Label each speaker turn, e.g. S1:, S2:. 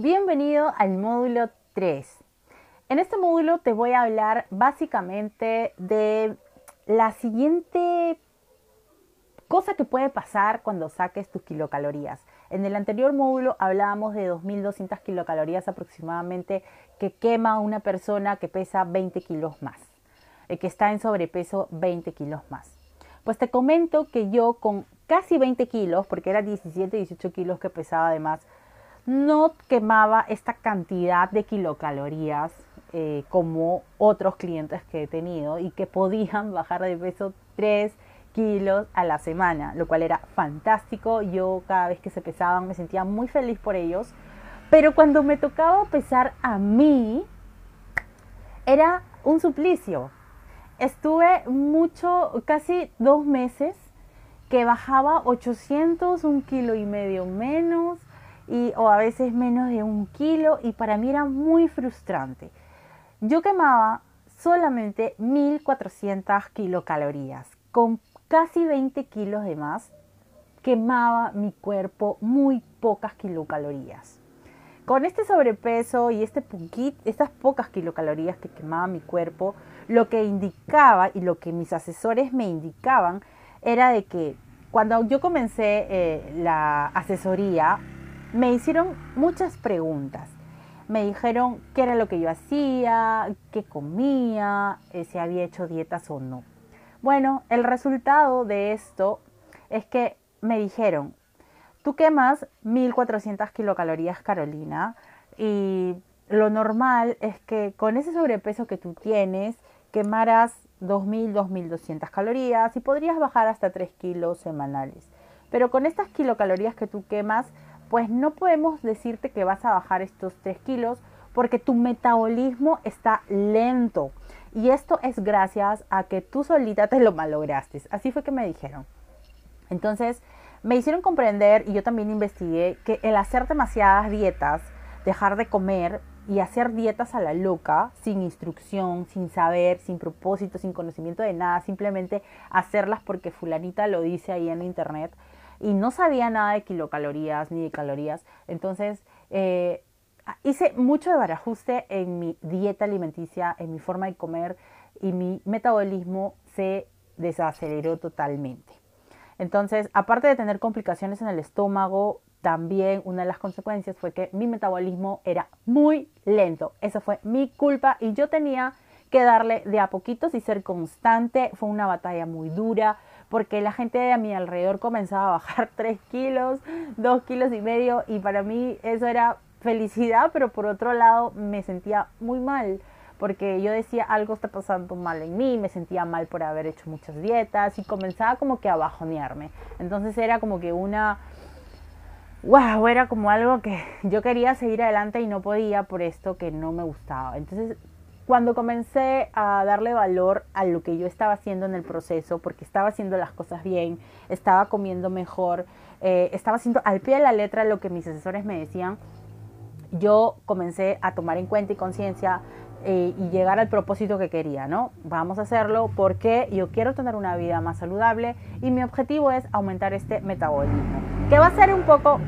S1: Bienvenido al módulo 3. En este módulo te voy a hablar básicamente de la siguiente cosa que puede pasar cuando saques tus kilocalorías. En el anterior módulo hablábamos de 2.200 kilocalorías aproximadamente que quema una persona que pesa 20 kilos más, eh, que está en sobrepeso 20 kilos más. Pues te comento que yo con casi 20 kilos, porque era 17, 18 kilos que pesaba además, no quemaba esta cantidad de kilocalorías eh, como otros clientes que he tenido y que podían bajar de peso 3 kilos a la semana, lo cual era fantástico. Yo cada vez que se pesaban me sentía muy feliz por ellos. Pero cuando me tocaba pesar a mí, era un suplicio. Estuve mucho, casi dos meses, que bajaba 800, un kilo y medio menos, y, o a veces menos de un kilo y para mí era muy frustrante. Yo quemaba solamente 1400 kilocalorías, con casi 20 kilos de más, quemaba mi cuerpo muy pocas kilocalorías. Con este sobrepeso y este estas pocas kilocalorías que quemaba mi cuerpo, lo que indicaba y lo que mis asesores me indicaban era de que cuando yo comencé eh, la asesoría, me hicieron muchas preguntas. Me dijeron qué era lo que yo hacía, qué comía, eh, si había hecho dietas o no. Bueno, el resultado de esto es que me dijeron, tú quemas 1400 kilocalorías, Carolina, y lo normal es que con ese sobrepeso que tú tienes, quemaras 2000, 2200 calorías y podrías bajar hasta 3 kilos semanales. Pero con estas kilocalorías que tú quemas, pues no podemos decirte que vas a bajar estos 3 kilos porque tu metabolismo está lento. Y esto es gracias a que tú solita te lo malograste. Así fue que me dijeron. Entonces, me hicieron comprender y yo también investigué que el hacer demasiadas dietas, dejar de comer y hacer dietas a la loca, sin instrucción, sin saber, sin propósito, sin conocimiento de nada, simplemente hacerlas porque fulanita lo dice ahí en internet, y no sabía nada de kilocalorías ni de calorías. Entonces, eh, hice mucho de barajuste en mi dieta alimenticia, en mi forma de comer y mi metabolismo se desaceleró totalmente. Entonces, aparte de tener complicaciones en el estómago, también una de las consecuencias fue que mi metabolismo era muy lento. Eso fue mi culpa y yo tenía que darle de a poquitos y ser constante. Fue una batalla muy dura porque la gente a mi alrededor comenzaba a bajar 3 kilos, 2 kilos y medio y para mí eso era felicidad, pero por otro lado me sentía muy mal porque yo decía algo está pasando mal en mí, me sentía mal por haber hecho muchas dietas y comenzaba como que a bajonearme. Entonces era como que una wow, era como algo que yo quería seguir adelante y no podía por esto que no me gustaba. Entonces cuando comencé a darle valor a lo que yo estaba haciendo en el proceso, porque estaba haciendo las cosas bien, estaba comiendo mejor, eh, estaba haciendo al pie de la letra lo que mis asesores me decían, yo comencé a tomar en cuenta y conciencia eh, y llegar al propósito que quería, ¿no? Vamos a hacerlo porque yo quiero tener una vida más saludable y mi objetivo es aumentar este metabolismo, que va a ser un poco